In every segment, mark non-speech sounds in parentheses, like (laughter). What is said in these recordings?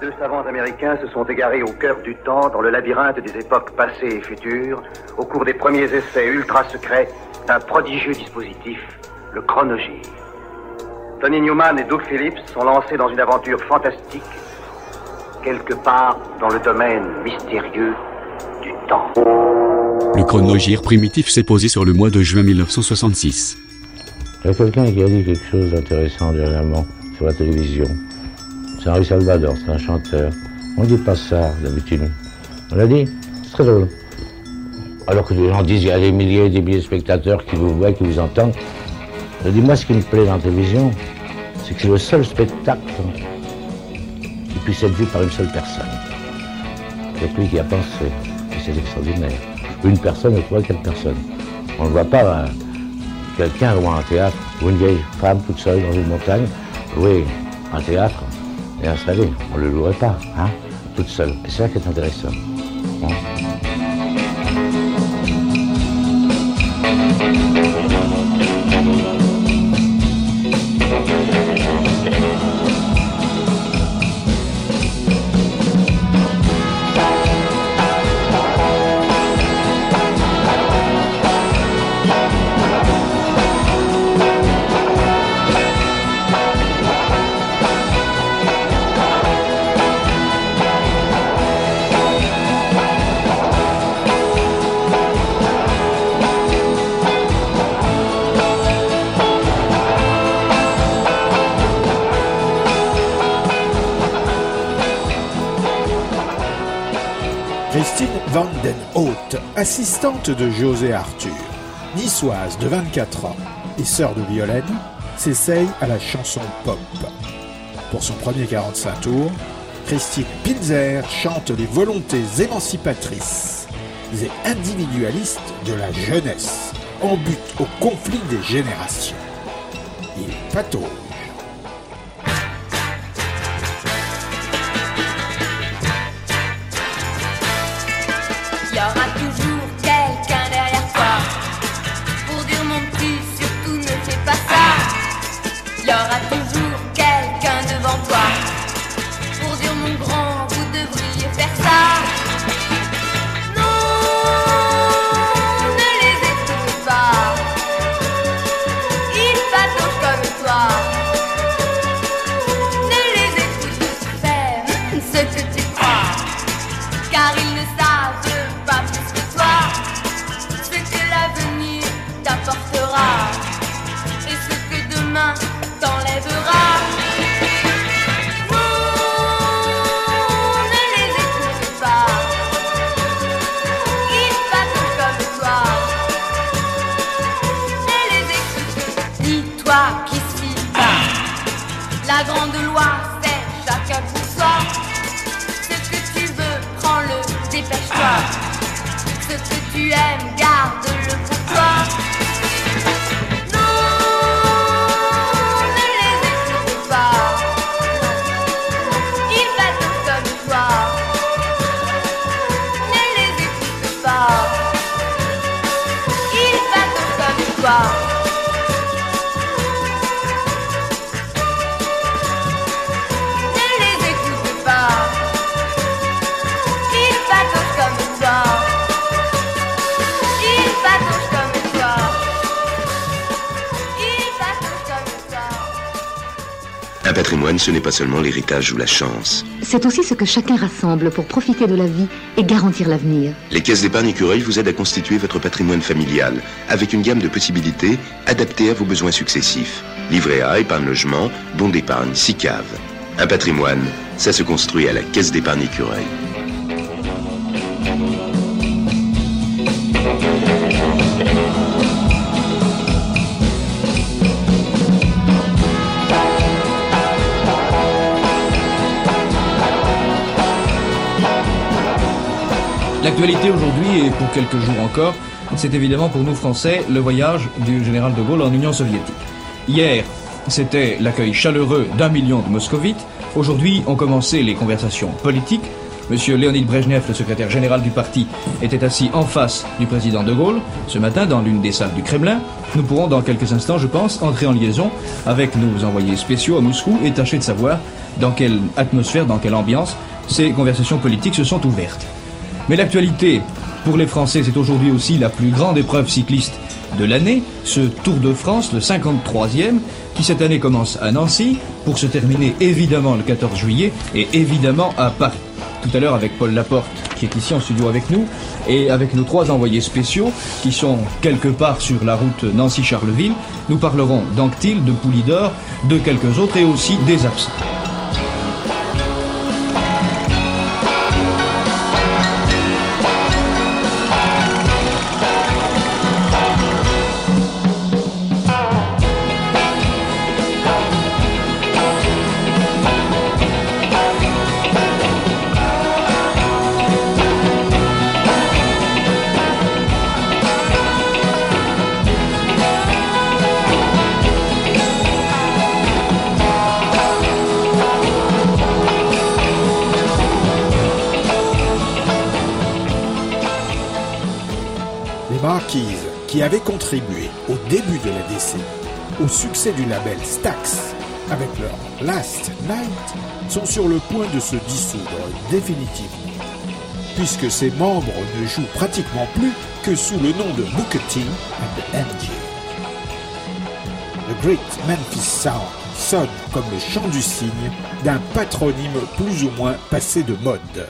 Deux savants américains se sont égarés au cœur du temps, dans le labyrinthe des époques passées et futures, au cours des premiers essais ultra secrets d'un prodigieux dispositif, le chronogir. Tony Newman et Doug Phillips sont lancés dans une aventure fantastique, quelque part dans le domaine mystérieux du temps. Le chronogir primitif s'est posé sur le mois de juin 1966. Il y a quelqu'un qui a dit quelque chose d'intéressant dernièrement sur la télévision. C'est Henri Salvador, c'est un chanteur. On ne dit pas ça d'habitude. On l'a dit C'est très drôle. Alors que les gens disent qu'il y a des milliers et des milliers de spectateurs qui vous voient, qui vous entendent. Je dis, moi, ce qui me plaît dans la télévision, c'est que c'est le seul spectacle qui puisse être vu par une seule personne. C'est lui qui a pensé. C'est extraordinaire. Une personne ne voit quelle personne? On ne voit pas quelqu'un ou un théâtre ou une vieille femme toute seule dans une montagne. Oui, un théâtre est installé. On ne le louerait pas, hein, toute seule. C'est ça qui est intéressant. Assistante de José Arthur, niçoise de 24 ans et sœur de Violaine, s'essaye à la chanson pop. Pour son premier 45 tours, Christine Pinzer chante les volontés émancipatrices et individualistes de la jeunesse en but au conflit des générations. Il patauge. Ce n'est pas seulement l'héritage ou la chance. C'est aussi ce que chacun rassemble pour profiter de la vie et garantir l'avenir. Les caisses d'épargne Écureuil vous aident à constituer votre patrimoine familial avec une gamme de possibilités adaptées à vos besoins successifs. Livret A, épargne logement, bon d'épargne, SICAV. Un patrimoine, ça se construit à la caisse d'épargne Écureuil. L'actualité aujourd'hui, et pour quelques jours encore, c'est évidemment pour nous Français le voyage du général de Gaulle en Union soviétique. Hier, c'était l'accueil chaleureux d'un million de moscovites. Aujourd'hui ont commencé les conversations politiques Monsieur Léonid Brejnev, le secrétaire général du parti, était assis en face du président de Gaulle, ce matin dans l'une des salles du Kremlin. Nous pourrons dans quelques instants, je pense, entrer en liaison avec nos envoyés spéciaux à Moscou et tâcher de savoir dans quelle atmosphère, dans quelle ambiance ces conversations politiques se sont ouvertes. Mais l'actualité, pour les Français, c'est aujourd'hui aussi la plus grande épreuve cycliste de l'année, ce Tour de France, le 53e, qui cette année commence à Nancy, pour se terminer évidemment le 14 juillet et évidemment à Paris. Tout à l'heure avec Paul Laporte, qui est ici en studio avec nous, et avec nos trois envoyés spéciaux, qui sont quelque part sur la route Nancy-Charleville, nous parlerons d'Anctil, de Poulidor, de quelques autres et aussi des absents. Au début de la décennie au succès du label Stax avec leur Last Night, sont sur le point de se dissoudre définitivement, puisque ses membres ne jouent pratiquement plus que sous le nom de Booker T and MG. Le Great Memphis Sound sonne comme le chant du cygne d'un patronyme plus ou moins passé de mode.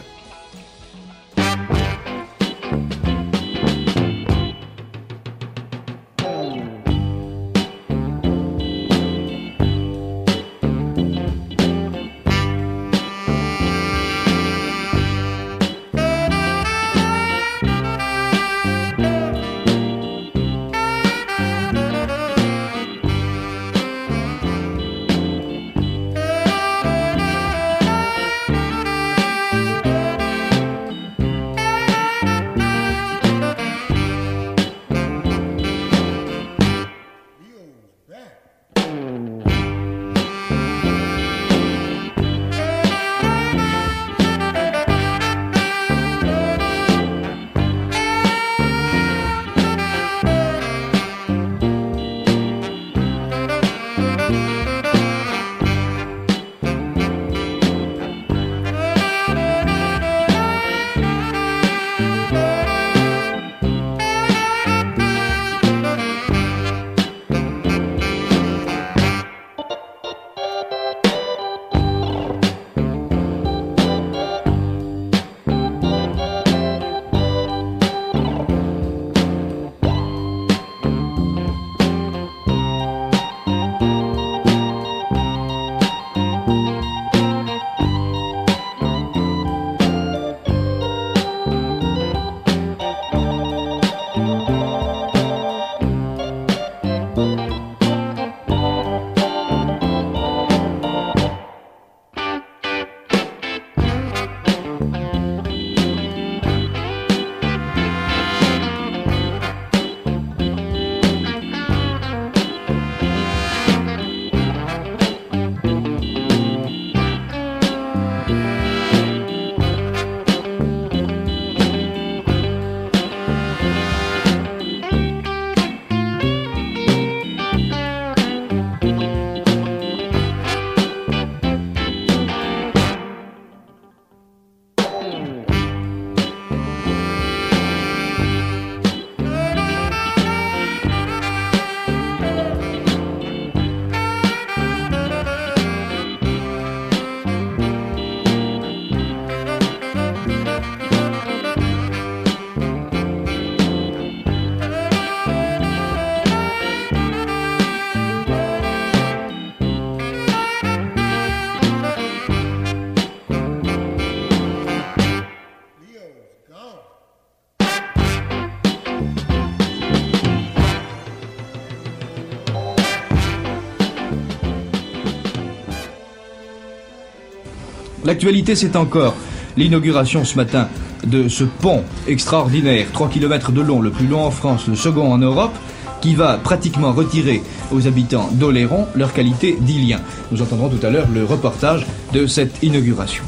L'actualité, c'est encore l'inauguration ce matin de ce pont extraordinaire, 3 km de long, le plus long en France, le second en Europe, qui va pratiquement retirer aux habitants d'Oléron leur qualité d'Ilien. Nous entendrons tout à l'heure le reportage de cette inauguration.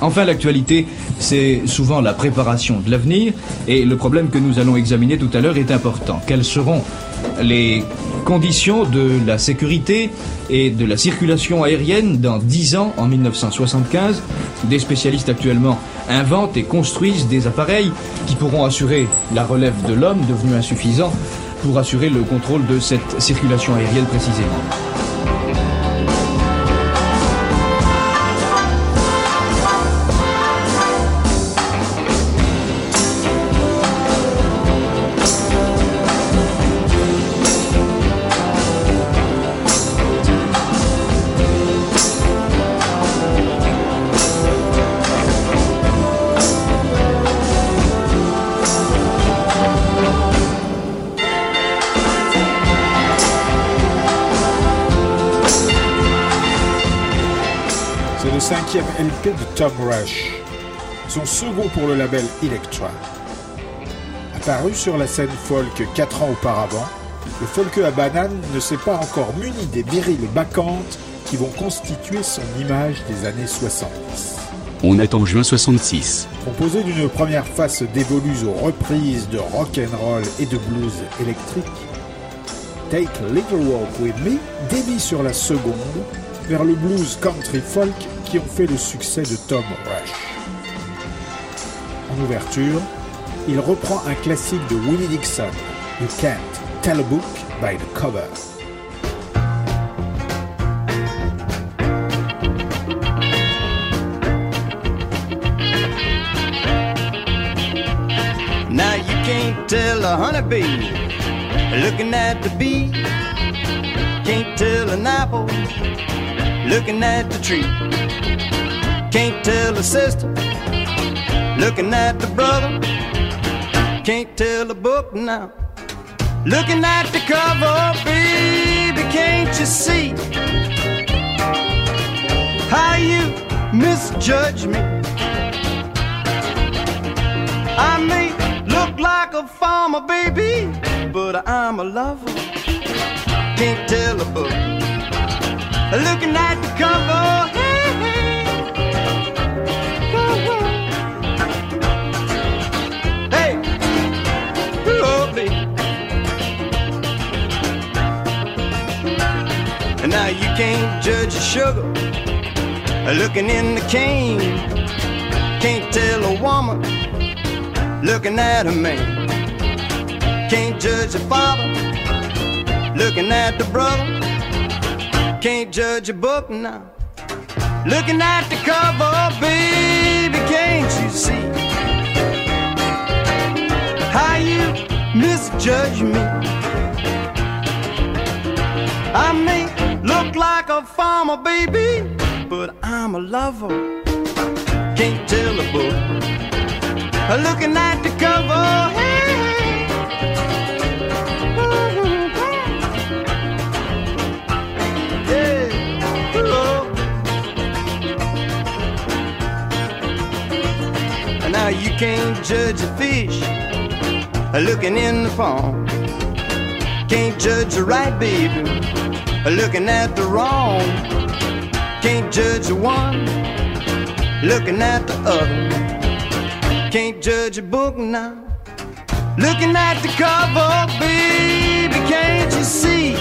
Enfin, l'actualité, c'est souvent la préparation de l'avenir, et le problème que nous allons examiner tout à l'heure est important. Quelles seront les conditions de la sécurité et de la circulation aérienne dans 10 ans, en 1975 Des spécialistes actuellement inventent et construisent des appareils qui pourront assurer la relève de l'homme devenu insuffisant pour assurer le contrôle de cette circulation aérienne précisément. De Tom Rush, son second pour le label Electra. Apparu sur la scène folk 4 ans auparavant, le folk à banane ne s'est pas encore muni des viriles bacchantes qui vont constituer son image des années 70. On est en juin 66. Composé d'une première face dévolue aux reprises de rock and roll et de blues électrique, Take a Little Walk With Me dévie sur la seconde vers le blues country folk qui ont fait le succès de Tom Rush. En ouverture, il reprend un classique de Willie Dixon, You Can't Tell a Book by the Cover. Now you can't tell a honeybee looking at the bee. Can't tell an apple looking at the tree. Can't tell a sister looking at the brother. Can't tell a book now. Looking at the cover, baby, can't you see how you misjudge me? I may look like a farmer, baby, but I'm a lover. Can't tell a book. Looking at the cover, hey, hey. Hey, oh, baby. And now you can't judge the sugar looking in the cane. Can't tell a woman looking at a man. Can't judge a father looking at the brother. Can't judge a book now. Looking at the cover, baby, can't you see how you misjudge me? I may look like a farmer, baby, but I'm a lover. Can't tell a book looking at the cover. Can't judge a fish looking in the pond. Can't judge the right baby looking at the wrong. Can't judge the one looking at the other. Can't judge a book now. Looking at the cover, baby, can't you see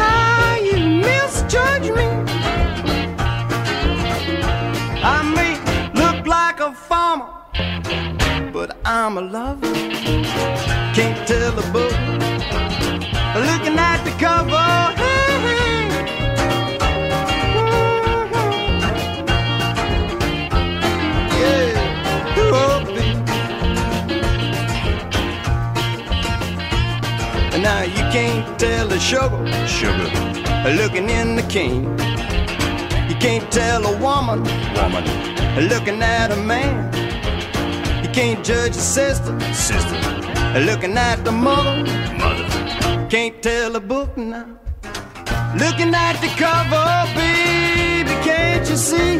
how you misjudge me? I may I'm a lover. Can't tell a book. Looking at the cover. Yeah, oh. Now you can't tell the sugar, sugar, looking in the cane. You can't tell a woman, woman, looking at a man. Can't judge a sister, sister, looking at the mother, mother. Can't tell a book now. Looking at the cover, baby, can't you see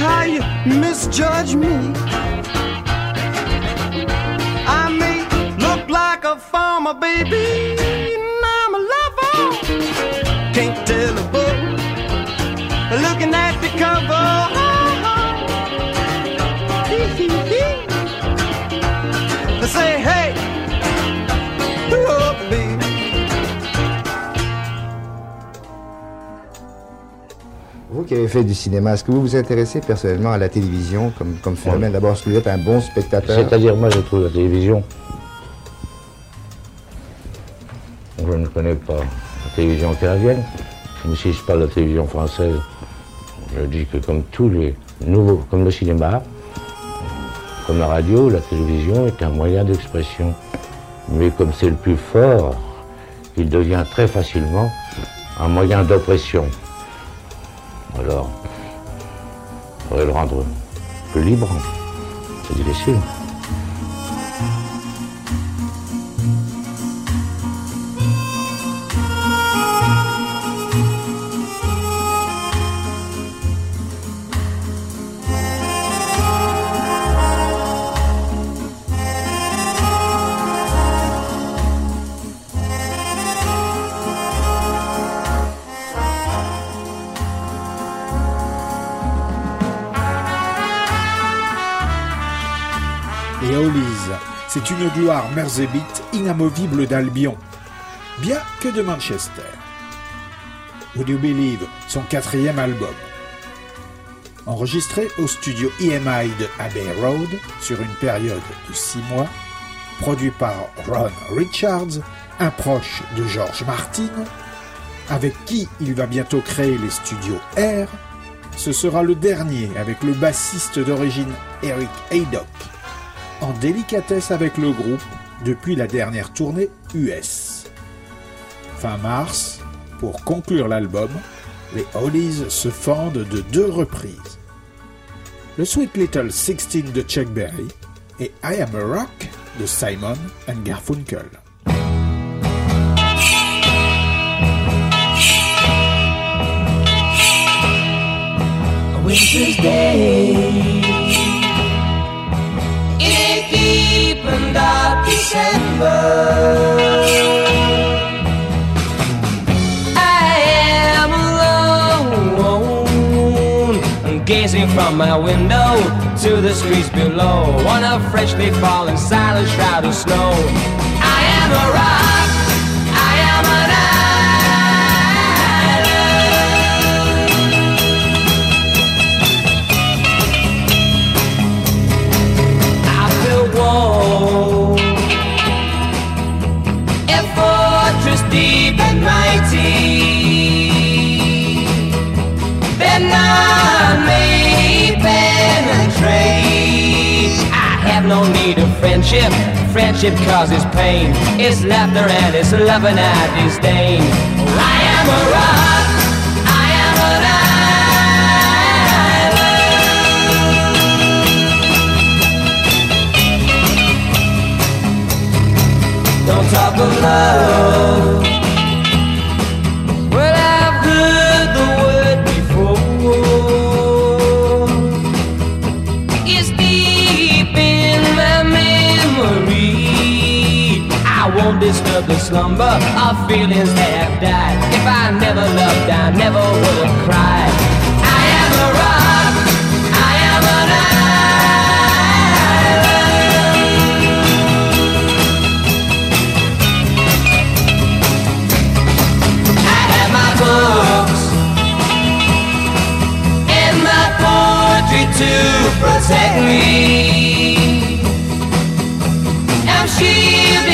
how you misjudge me? I may look like a farmer, baby, and I'm a lover. Can't tell a book Vous qui avez fait du cinéma, est-ce que vous vous intéressez personnellement à la télévision comme, comme phénomène? D'abord, est-ce que vous êtes un bon spectateur? C'est-à-dire, moi, je trouve la télévision. Je ne connais pas la télévision canadienne, mais si je parle de la télévision française, je dis que comme tous les nouveaux, comme le cinéma, comme la radio, la télévision est un moyen d'expression. Mais comme c'est le plus fort, il devient très facilement un moyen d'oppression. Alors, faudrait le rendre plus libre. C'est difficile. C'est une gloire merzébite inamovible d'Albion, bien que de Manchester. Would You Believe, son quatrième album. Enregistré au studio EMI de Abbey Road sur une période de six mois, produit par Ron Richards, un proche de George Martin, avec qui il va bientôt créer les studios R, ce sera le dernier avec le bassiste d'origine Eric Haydock, en délicatesse avec le groupe depuis la dernière tournée US. Fin mars, pour conclure l'album, les Hollies se fendent de deux reprises. Le Sweet Little Sixteen de Chuck Berry et I Am a Rock de Simon and Garfunkel. A deep and dark December. I am alone, gazing from my window to the streets below on a freshly fallen silent shroud of snow. I am a rock. Friendship. Friendship causes pain. It's laughter and it's love and I disdain. I am a rock. I am an Don't talk of love. Disturb the slumber of feelings that have died. If I never loved, I never would have cried. I am a rock. I am an island. I have my books and my poetry to protect me. I'm shielded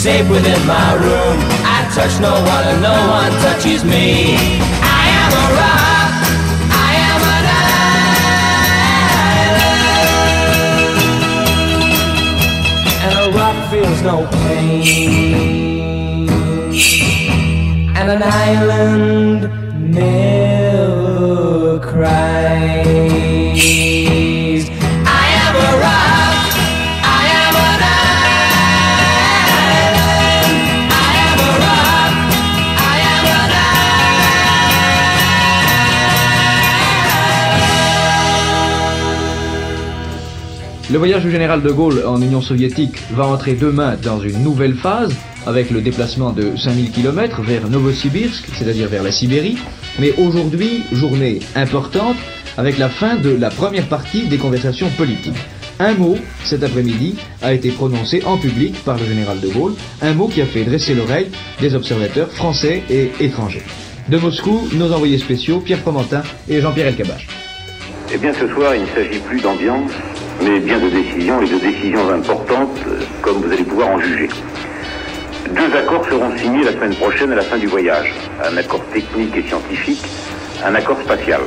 safe within my room. I touch no one and no one touches me. I am a rock. I am an and a rock feels no pain, and an island never cries. Le voyage du général de Gaulle en Union soviétique va entrer demain dans une nouvelle phase avec le déplacement de 5000 km vers Novosibirsk, c'est-à-dire vers la Sibérie. Mais aujourd'hui, journée importante avec la fin de la première partie des conversations politiques. Un mot, cet après-midi, a été prononcé en public par le général de Gaulle, un mot qui a fait dresser l'oreille des observateurs français et étrangers. De Moscou, nos envoyés spéciaux, Pierre Fromentin et Jean-Pierre Elkabach. Eh bien, ce soir, il ne s'agit plus d'ambiance, mais bien de décisions et de décisions importantes, euh, comme vous allez pouvoir en juger. Deux accords seront signés la semaine prochaine à la fin du voyage. Un accord technique et scientifique, un accord spatial.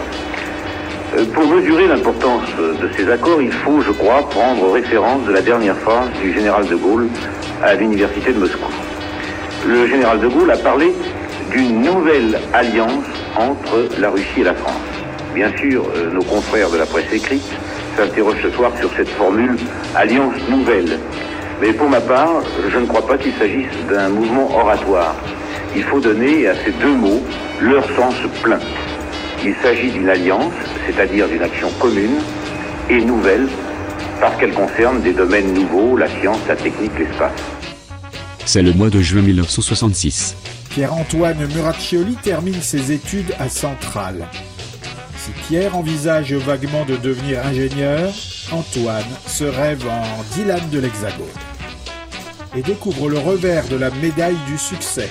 Euh, Pour mesurer l'importance de ces accords, il faut, je crois, prendre référence de la dernière phrase du général de Gaulle à l'université de Moscou. Le général de Gaulle a parlé d'une nouvelle alliance entre la Russie et la France. Bien sûr, euh, nos confrères de la presse écrite s'interrogent ce soir sur cette formule alliance nouvelle. Mais pour ma part, je ne crois pas qu'il s'agisse d'un mouvement oratoire. Il faut donner à ces deux mots leur sens plein. Il s'agit d'une alliance, c'est-à-dire d'une action commune et nouvelle, parce qu'elle concerne des domaines nouveaux, la science, la technique, l'espace. C'est le mois de juin 1966. Pierre-Antoine Muraccioli termine ses études à Centrale. Si Pierre envisage vaguement de devenir ingénieur, Antoine se rêve en Dylan de l'Hexagone et découvre le revers de la médaille du succès.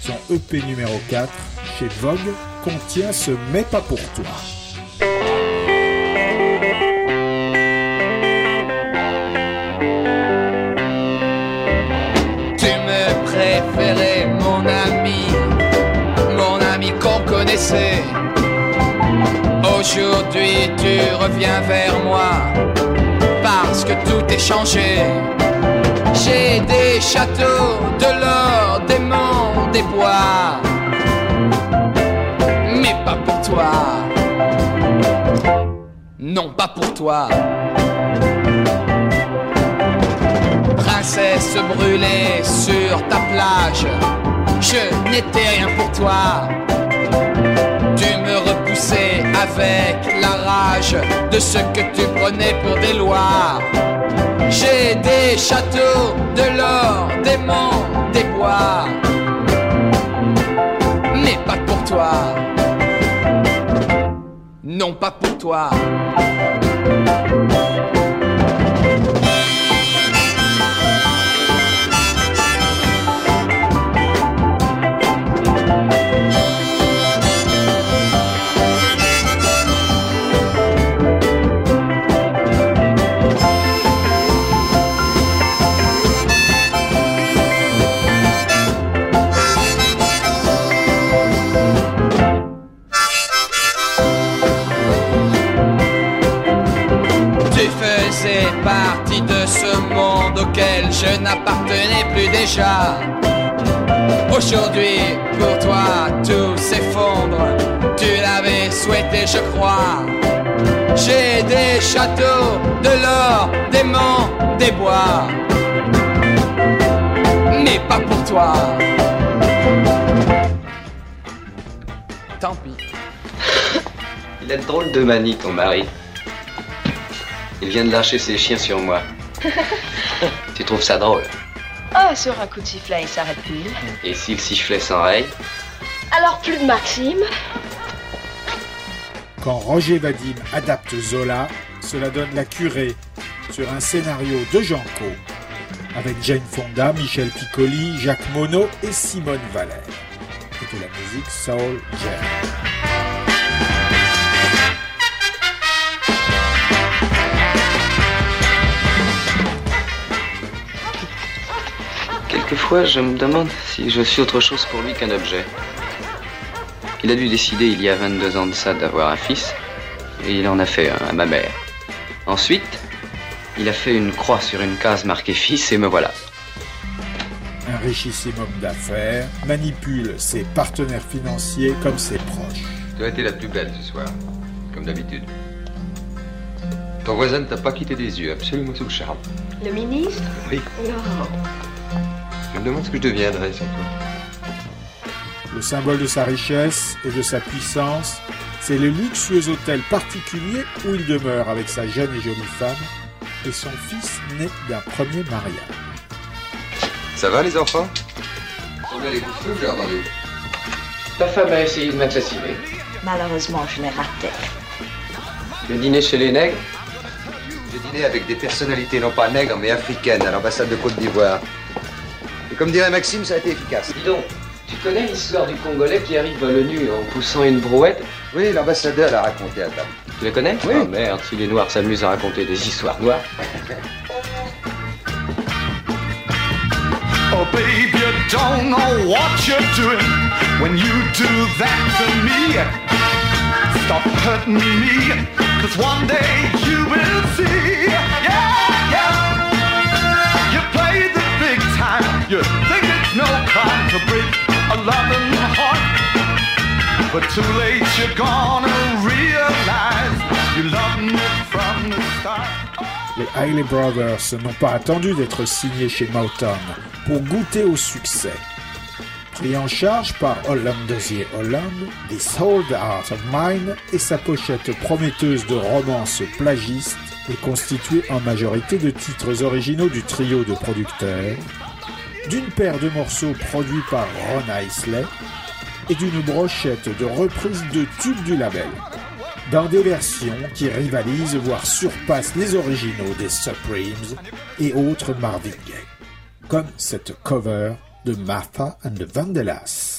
Son EP numéro 4 chez Vogue contient ce Mais pas pour toi. Mon ami, mon ami qu'on connaissait. Aujourd'hui, tu reviens vers moi parce que tout est changé. J'ai des châteaux, de l'or, des monts, des bois, mais pas pour toi. Non, pas pour toi. Princesse brûlée sur ta plage, je n'étais rien pour toi. Avec la rage de ce que tu prenais pour des lois. J'ai des châteaux, de l'or, des monts, des bois, mais pas pour toi. Non, pas pour toi. Je n'appartenais plus déjà. Aujourd'hui, pour toi, tout s'effondre. Tu l'avais souhaité, je crois. J'ai des châteaux, de l'or, des monts, des bois. Mais pas pour toi. Tant pis. Il a de drôle de manie, ton mari. Il vient de lâcher ses chiens sur moi. (laughs) tu trouves ça drôle Ah, sur un coup de sifflet, il s'arrête plus. Et si le sifflet s'enraye Alors plus de Maxime. Quand Roger Vadim adapte Zola, cela donne La Curée sur un scénario de Janco avec Jane Fonda, Michel Piccoli, Jacques Monod et Simone Valère. Et de la musique Soul Jazz. Quelquefois, je me demande si je suis autre chose pour lui qu'un objet. Il a dû décider il y a 22 ans de ça d'avoir un fils, et il en a fait un à ma mère. Ensuite, il a fait une croix sur une case marquée fils, et me voilà. Un richissime homme d'affaires manipule ses partenaires financiers comme ses proches. Tu as été la plus belle ce soir, comme d'habitude. Ton voisin ne t'a pas quitté des yeux, absolument sous le charme. Le ministre? Oui. Non. Je me demande ce que je deviendrais sans toi. Le symbole de sa richesse et de sa puissance, c'est le luxueux hôtel particulier où il demeure avec sa jeune et jolie femme et son fils né d'un premier mariage. Ça va les enfants? On a les coups de feu, j'ai entendu. Ta femme a essayé de m'assassiner. Malheureusement, je l'ai raté. Le dîner chez les nègres? J'ai dîné avec des personnalités non pas nègres mais africaines à l'ambassade de Côte d'Ivoire. Et comme dirait Maxime, ça a été efficace. Dis donc, tu connais l'histoire du Congolais qui arrive à l'ONU en poussant une brouette? Oui, l'ambassadeur l'a raconté à table. Tu les connais? Oui. Ah merde, si les Noirs s'amusent à raconter des histoires noires. Oh, babe, you don't know what you're doing when you do that to me. Stop hurting me, cause one day you will see. Yeah, yeah. You think it's no to break a loving heart. But too late, you're gonna realize you love me from the start. Les Hailey Brothers n'ont pas attendu d'être signés chez Motown pour goûter au succès. Pris en charge par Holland Dozier Holland, This Whole Art of Mine et sa pochette prometteuse de romances plagistes est constituée en majorité de titres originaux du trio de producteurs, d'une paire de morceaux produits par Ron Isley et d'une brochette de reprises de tubes du label, dans des versions qui rivalisent voire surpassent les originaux des Supremes et autres Marvin Gaye, comme cette cover de Martha and the Vandellas.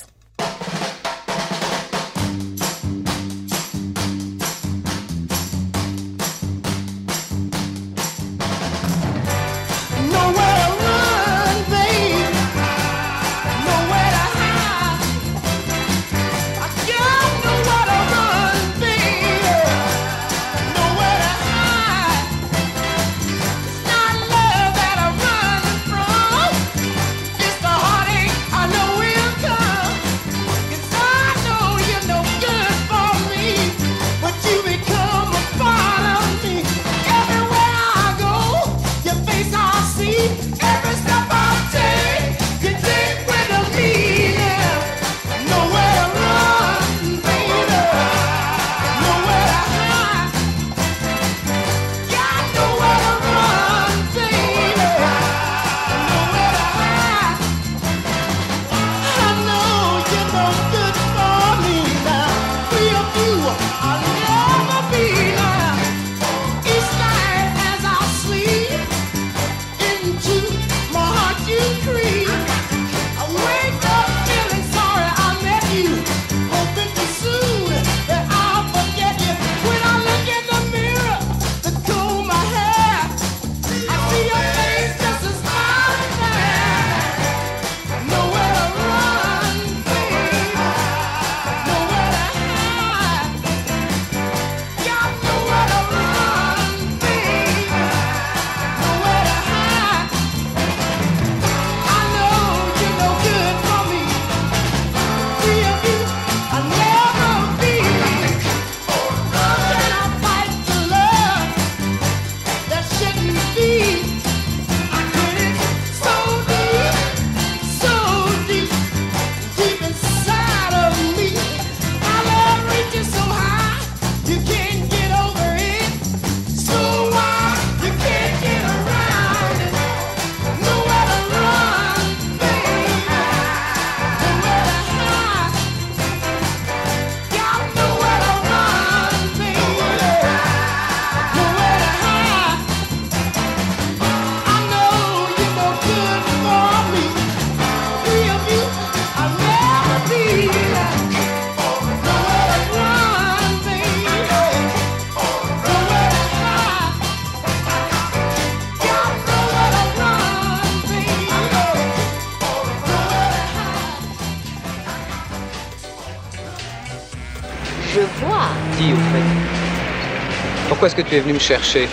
Pourquoi est-ce que tu es venu me chercher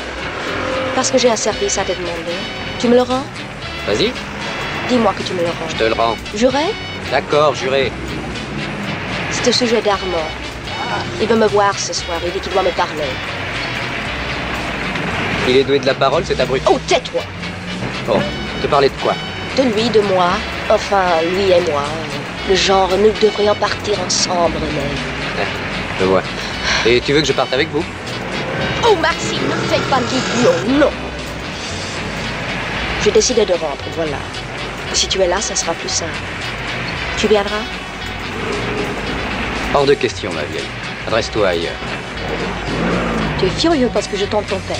Parce que j'ai un service à te demander. Tu me le rends Vas-y, Dis-moi que tu me le rends. je te le rends. Juré D'accord, juré. C'est au sujet d'Armand. Il veut me voir ce soir. Il dit qu'il doit me parler. Il est doué de la parole, cet abruti. Oh, tais-toi Bon, te parler de quoi De lui, de moi. Enfin, lui et moi. Le genre, nous devrions partir ensemble, mais... Je vois. Et tu veux que je parte avec vous Oh, Maxime, ne fais pas l'idiot, non J'ai décidé de rentrer, voilà. Et si tu es là, ça sera plus simple. Tu viendras? Hors de question, ma vieille. Adresse-toi ailleurs. Tu es furieux parce que je tombe ton père.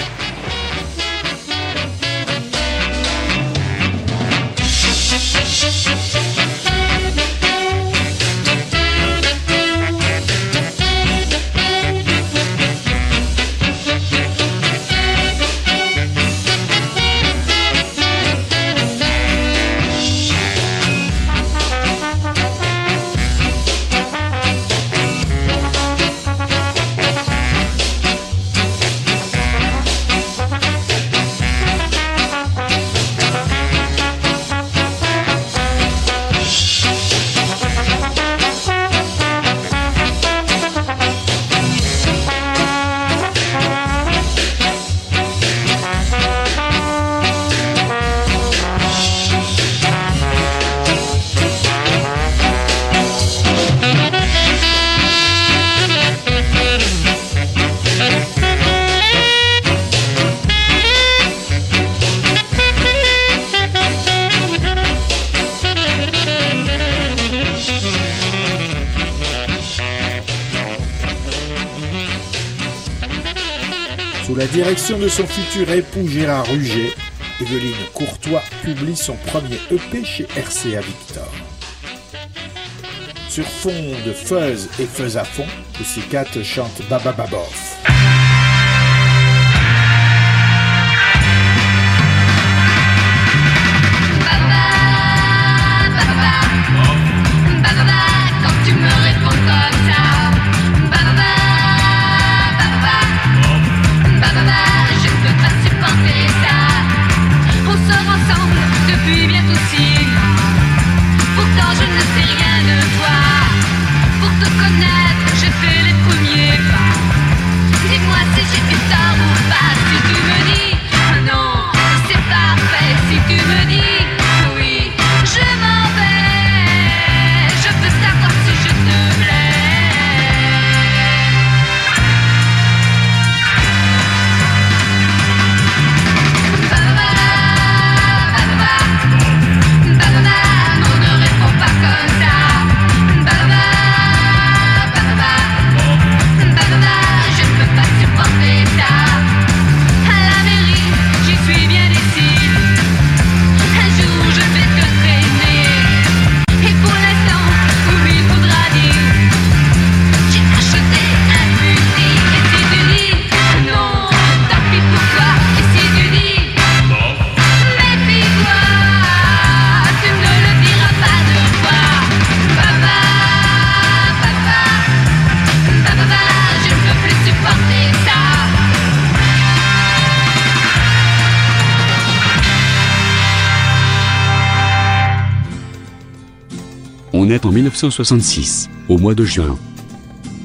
Sous la direction de son futur époux Gérard Ruger, Evelyne Courtois publie son premier EP chez RCA Victor. Sur fond de fuzz et fuzz à fond, Pussycat chante Baba Baboff. En 1966, au mois de juin.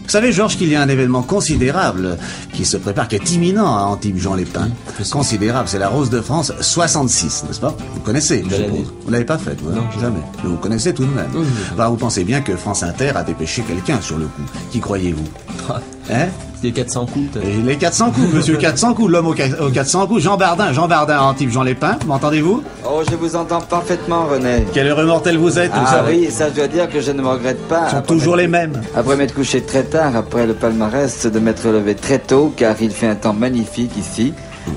Vous savez, Georges, qu'il y a un événement considérable qui se prépare, qui est imminent à Antibes-Jean-les-Pins. Considérable, c'est la Rose de France 66, n'est-ce pas? Vous connaissez, je suppose. Vous l'avez pas faite, vous, hein? Jamais. Mais vous connaissez tout de même. Bah, vous pensez bien que France Inter a dépêché quelqu'un sur le coup. Qui croyez-vous? (laughs) Hein? Les 400 coups. peut-être. Et les 400 coups, monsieur (laughs) 400 coups, l'homme aux qua- aux 400 coups, Jean Bardin, Jean Bardin à Antibes-Jean-les-Pins, m'entendez-vous? Oh, je vous entends parfaitement, René. Quel heureux mortel vous êtes, vous Ah savez. oui, ça je dois dire que je ne me regrette pas. Ils sont toujours les mêmes. Après m'être couché très tard, après le palmarès, de m'être levé très tôt, car il fait un temps magnifique ici.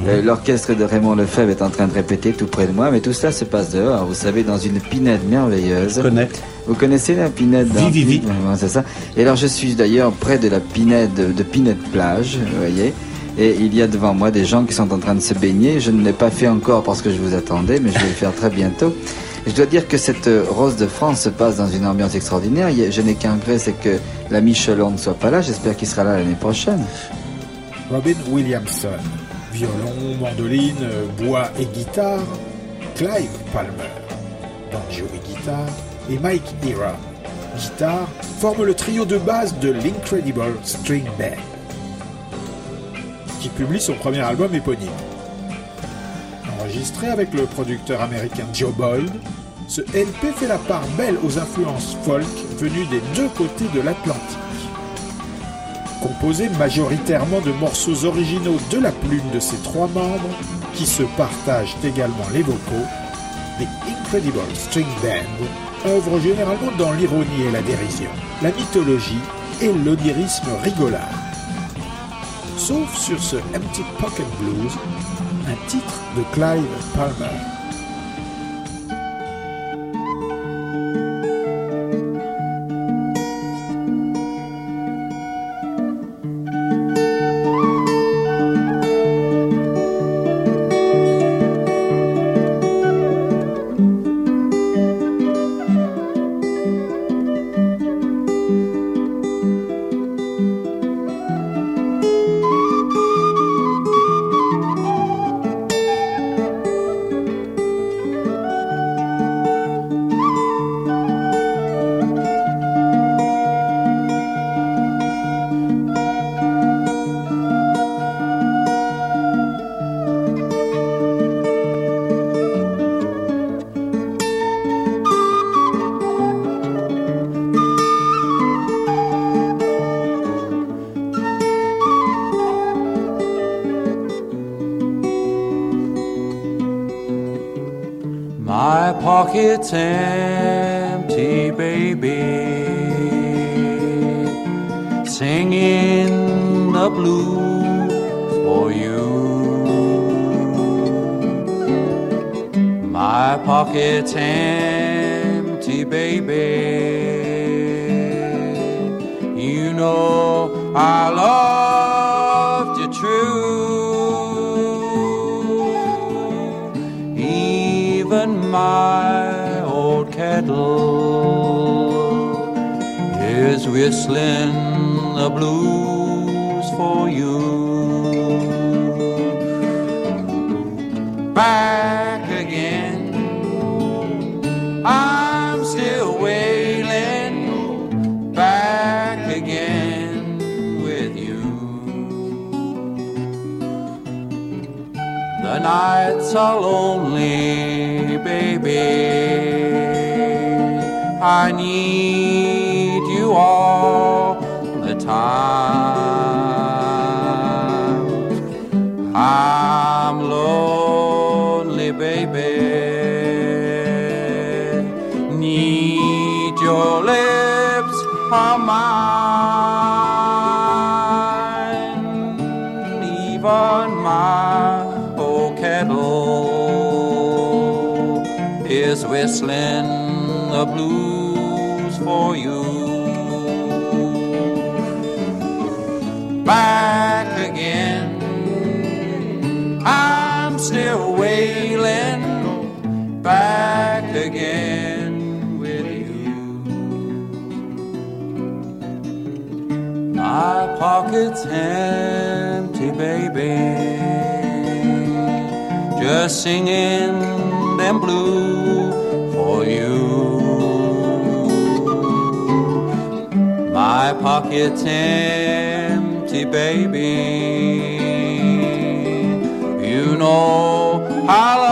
Euh, L'orchestre de Raymond Lefebvre est en train de répéter tout près de moi, mais tout cela se passe dehors, vous savez, dans une pinède merveilleuse. Je connais. Vous connaissez la pinède vi. d'Antibes Ouais, C'est ça. Et alors je suis d'ailleurs près de la pinède de Pinède Plage, vous voyez. Et il y a devant moi des gens qui sont en train de se baigner. Je ne l'ai pas fait encore parce que je vous attendais, mais je vais le faire très bientôt. Je dois dire que cette Rose de France se passe dans une ambiance extraordinaire. Je n'ai qu'un regret, c'est que l'ami Chelon ne soit pas là. J'espère qu'il sera là l'année prochaine. Robin Williamson, violon, mandoline, euh, bois et guitare, Clive Palmer, banjo et guitare, et Mike Ira, guitare, forment le trio de base de l'Incredible String Band, qui publie son premier album éponyme. Enregistré avec le producteur américain Joe Boyd, ce LP fait la part belle aux influences folk venues des deux côtés de l'Atlantique composé majoritairement de morceaux originaux de la plume de ses trois membres, qui se partagent également les vocaux, les Incredible String Band œuvrent généralement dans l'ironie et la dérision, la mythologie et l'onirisme rigolard. Sauf sur ce Empty Pocket Blues, un titre de Clive Palmer. The blues for you. My pocket's empty, baby. You know I loved you true. Even my old kettle is whistling the blues for you. Back again, I'm still wailing. Back again with you. The nights are lonely, baby. I need you all the time. I'm lonely, baby. Need your lips on mine. Even my old kettle is whistling the blues for you. Back My pocket's empty, baby. Just singing them blue for you. My pocket's empty, baby. You know I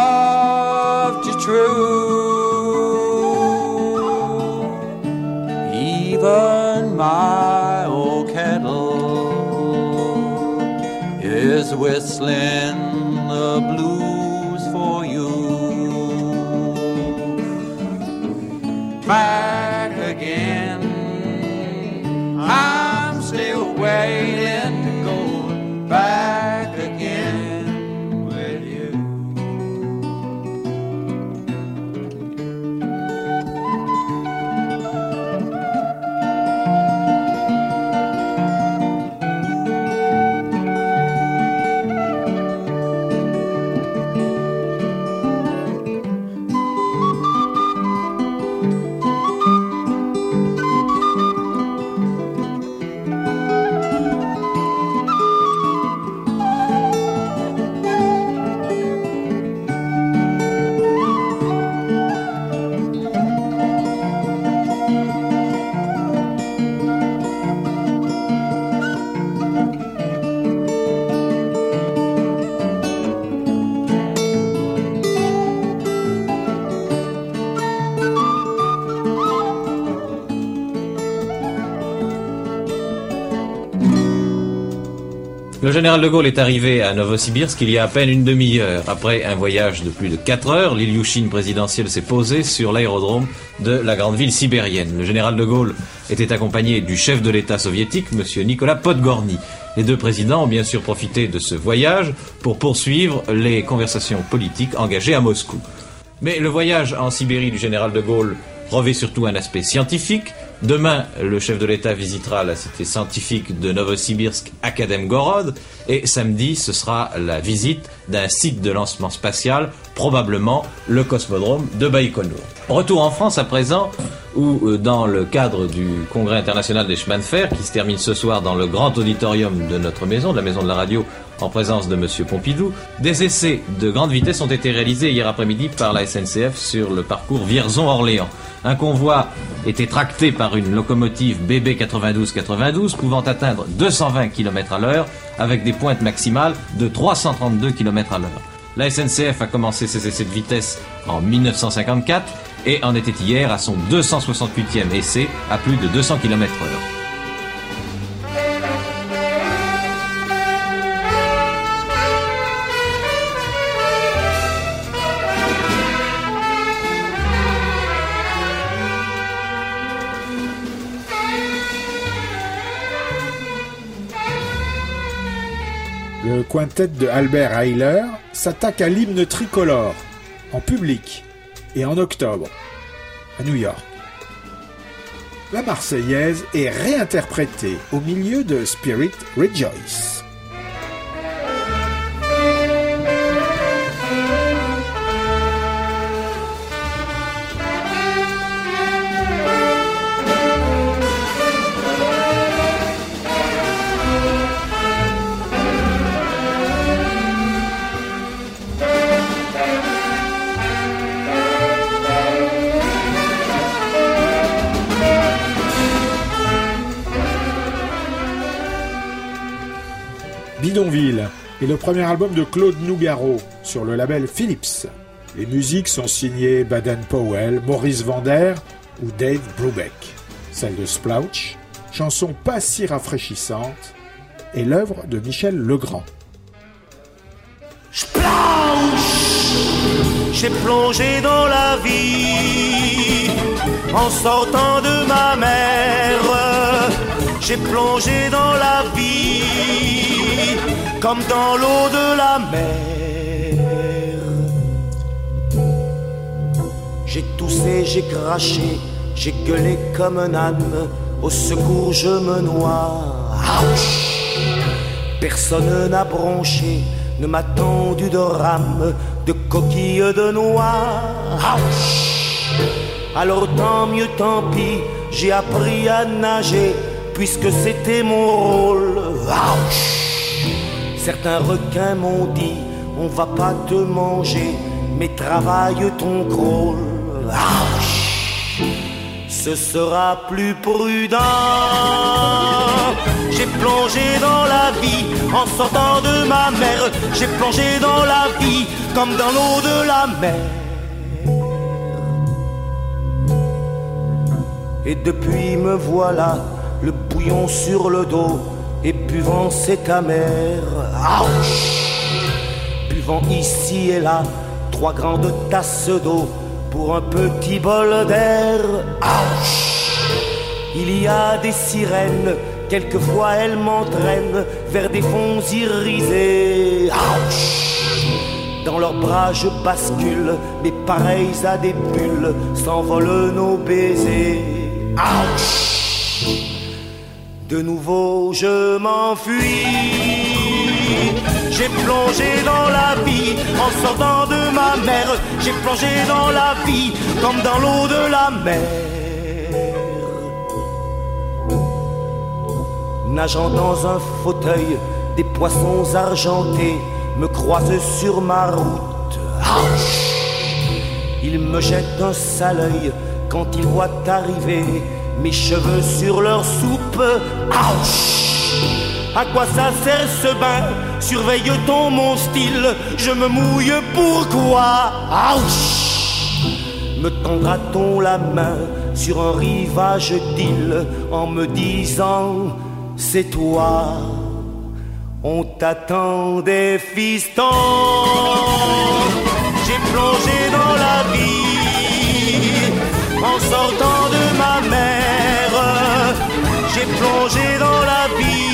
whistling Le général de Gaulle est arrivé à Novosibirsk il y a à peine une demi-heure. Après un voyage de plus de 4 heures, l'Ilyushin présidentiel s'est posé sur l'aérodrome de la grande ville sibérienne. Le général de Gaulle était accompagné du chef de l'État soviétique, M. Nicolas Podgorny. Les deux présidents ont bien sûr profité de ce voyage pour poursuivre les conversations politiques engagées à Moscou. Mais le voyage en Sibérie du général de Gaulle revêt surtout un aspect scientifique. Demain, le chef de l'État visitera la cité scientifique de Novosibirsk, Akademgorod, et samedi, ce sera la visite d'un site de lancement spatial, probablement le cosmodrome de Baïkonour. Retour en France à présent, où euh, dans le cadre du Congrès international des chemins de fer, qui se termine ce soir dans le grand auditorium de notre maison, de la maison de la radio, en présence de M. Pompidou, des essais de grande vitesse ont été réalisés hier après-midi par la SNCF sur le parcours Vierzon-Orléans. Un convoi était tracté par une locomotive BB 92-92 pouvant atteindre 220 km à l'heure avec des pointes maximales de 332 km à l'heure. La SNCF a commencé ses essais de vitesse en 1954 et en était hier à son 268e essai à plus de 200 km heure. Le le quintet de Albert Heiler s'attaque à l'hymne tricolore, en public, et en octobre, à New York. La Marseillaise est réinterprétée au milieu de Spirit Rejoice. Est le premier album de Claude Nougaro sur le label Philips. Les musiques sont signées Baden Powell, Maurice Vander ou Dave Brubeck. Celle de Splouch, chanson pas si rafraîchissante, est l'œuvre de Michel Legrand. J'ai plongé dans la vie en sortant de ma mère. J'ai plongé dans la vie comme dans l'eau de la mer. J'ai toussé, j'ai craché, j'ai gueulé comme un âne. Au secours, je me noie. Ouch Personne n'a bronché, ne m'a tendu de rame, de coquilles de noix. Ouch Alors tant mieux, tant pis, j'ai appris à nager, puisque c'était mon rôle. Ouch Certains requins m'ont dit, on va pas te manger, mais travaille ton crawl. Ouch ce sera plus prudent. J'ai plongé dans la vie en sortant de ma mère. J'ai plongé dans la vie comme dans l'eau de la mer. Et depuis me voilà, le bouillon sur le dos, et buvant amer. Ouch Buvant ici et là, trois grandes tasses d'eau pour un petit bol d'air. Il y a des sirènes, quelquefois elles m'entraînent vers des fonds irisés. Dans leurs bras je bascule, mais pareils à des bulles, s'envolent nos baisers. De nouveau je m'enfuis. J'ai plongé dans la vie en sortant de ma mère. J'ai plongé dans la vie comme dans l'eau de la mer. Nageant dans un fauteuil, des poissons argentés me croisent sur ma route. Ils me jettent un sale quand ils voient arriver mes cheveux sur leur soupe. Ouch. À quoi ça sert ce bain? Surveille-t-on mon style. Je me mouille pourquoi Ouch. Me tendra-t-on la main sur un rivage d'île en me disant c'est toi? On t'attend des fistons. J'ai plongé dans la vie en sortant plongé dans la vie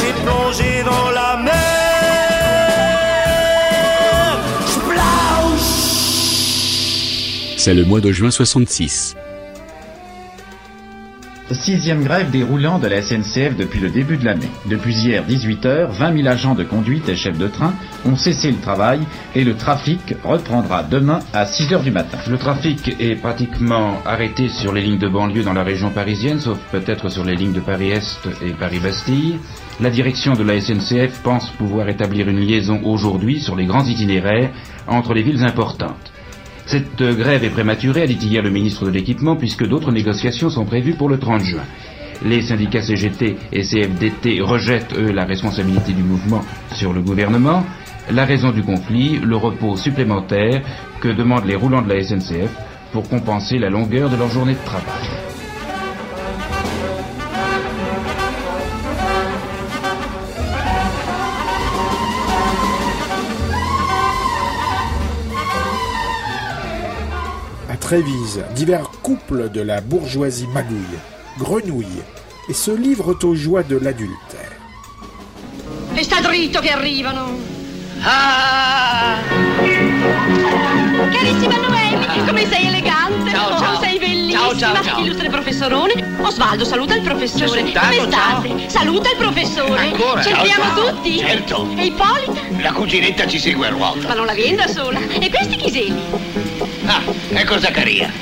j'ai plongé dans la mer. C'est le mois de juin 66. Sixième grève déroulant de la SNCF depuis le début de l'année. Depuis hier 18h, 20 000 agents de conduite et chefs de train ont cessé le travail et le trafic reprendra demain à 6h du matin. Le trafic est pratiquement arrêté sur les lignes de banlieue dans la région parisienne, sauf peut-être sur les lignes de Paris-Est et Paris-Bastille. La direction de la SNCF pense pouvoir établir une liaison aujourd'hui sur les grands itinéraires entre les villes importantes. Cette grève est prématurée, a dit hier le ministre de l'Équipement, puisque d'autres négociations sont prévues pour le 30 juin. Les syndicats CGT et CFDT rejettent, eux, la responsabilité du mouvement sur le gouvernement. La raison du conflit, le repos supplémentaire que demandent les roulants de la SNCF pour compenser la longueur de leur journée de travail. Trévise, divers couples de la bourgeoisie magouille, grenouillent et se livrent aux joies de l'adultère. E sta dritto che arrivano. Ah! Carissima Noemi, come sei elegante. Ciao, Oh, ciao. sei bellissima. Ciao, ciao, ciao. Illustre professorone. Osvaldo, saluta il professore. soltanto, come state? Saluta il professore. Ancora? Ci Ciao, ciao. tutti. Certo. E Ippolita? La cuginetta ci segue a ruota. Ma non la viene da sola. E questi chi sei? Ah, ecco Zaccaria.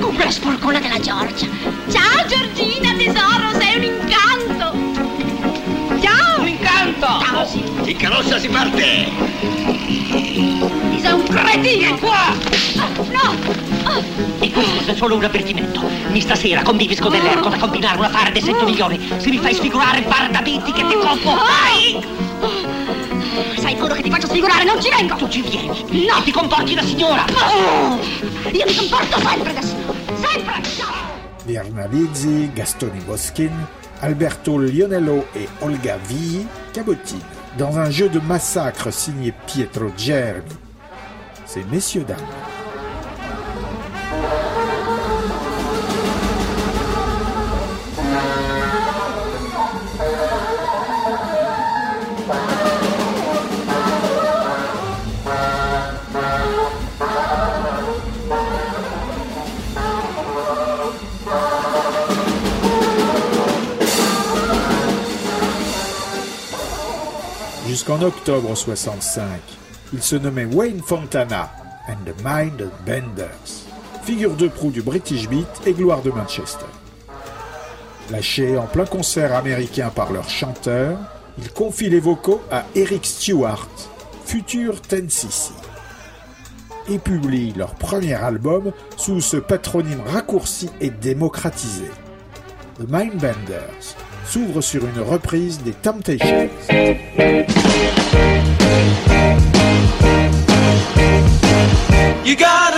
Con quella sporcona della Giorgia. Ciao Giorgina, tesoro, sei un incanto. Ciao. Un incanto. Ciao, sì. In carrozza si parte. Sei un cretino. Qua. No. E questo è solo un avvertimento. Mi stasera convivi scodellerco da combinare un affare di 100 milioni. Se mi fai sfigurare bardamenti che ti coppo, vai! Sai pure che ti faccio sfigurare, non ci vengo. Tu ci vieni. No, ti comporti da signora. Io mi comporto sempre da signora. Sempre. Virna Lizzi, Gastoni Boskin, Alberto Lionello et Olga Villi cabotinent dans un jeu de massacre signé Pietro Germi. C'est messieurs dames. Jusqu'en octobre 65, il se nommait Wayne Fontana and the Mind Benders, figure de proue du British Beat et gloire de Manchester. Lâchés en plein concert américain par leur chanteur, ils confient les vocaux à Eric Stewart, futur Ten-Cc, et publient leur premier album sous ce patronyme raccourci et démocratisé. The Mindbenders s'ouvre sur une reprise des Temptations. You got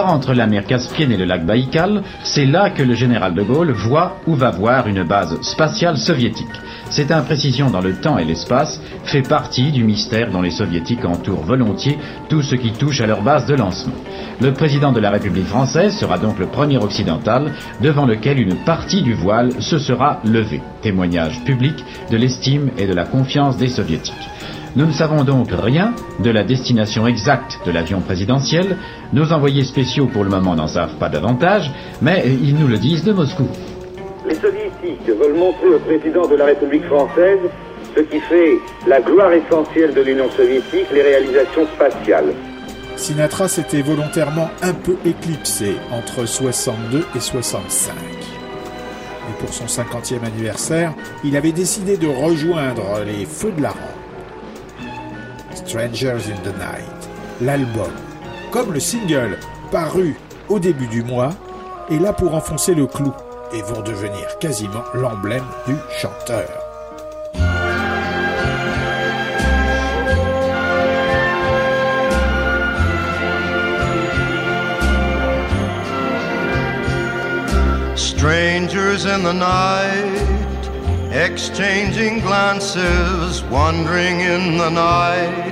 Entre la mer Caspienne et le lac Baïkal, c'est là que le général de Gaulle voit ou va voir une base spatiale soviétique. Cette imprécision dans le temps et l'espace fait partie du mystère dont les soviétiques entourent volontiers tout ce qui touche à leur base de lancement. Le président de la République française sera donc le premier occidental devant lequel une partie du voile se sera levée. Témoignage public de l'estime et de la confiance des soviétiques. Nous ne savons donc rien de la destination exacte de l'avion présidentiel. Nos envoyés spéciaux pour le moment n'en savent pas davantage, mais ils nous le disent de Moscou. Les soviétiques veulent montrer au président de la République française ce qui fait la gloire essentielle de l'Union soviétique, les réalisations spatiales. Sinatra s'était volontairement un peu éclipsé entre 62 et 65. Et pour son 50e anniversaire, il avait décidé de rejoindre les Feux de la Rampe. Strangers in the Night, l'album, comme le single paru au début du mois, est là pour enfoncer le clou et vont devenir quasiment l'emblème du chanteur. Strangers in the night, exchanging glances, wandering in the night.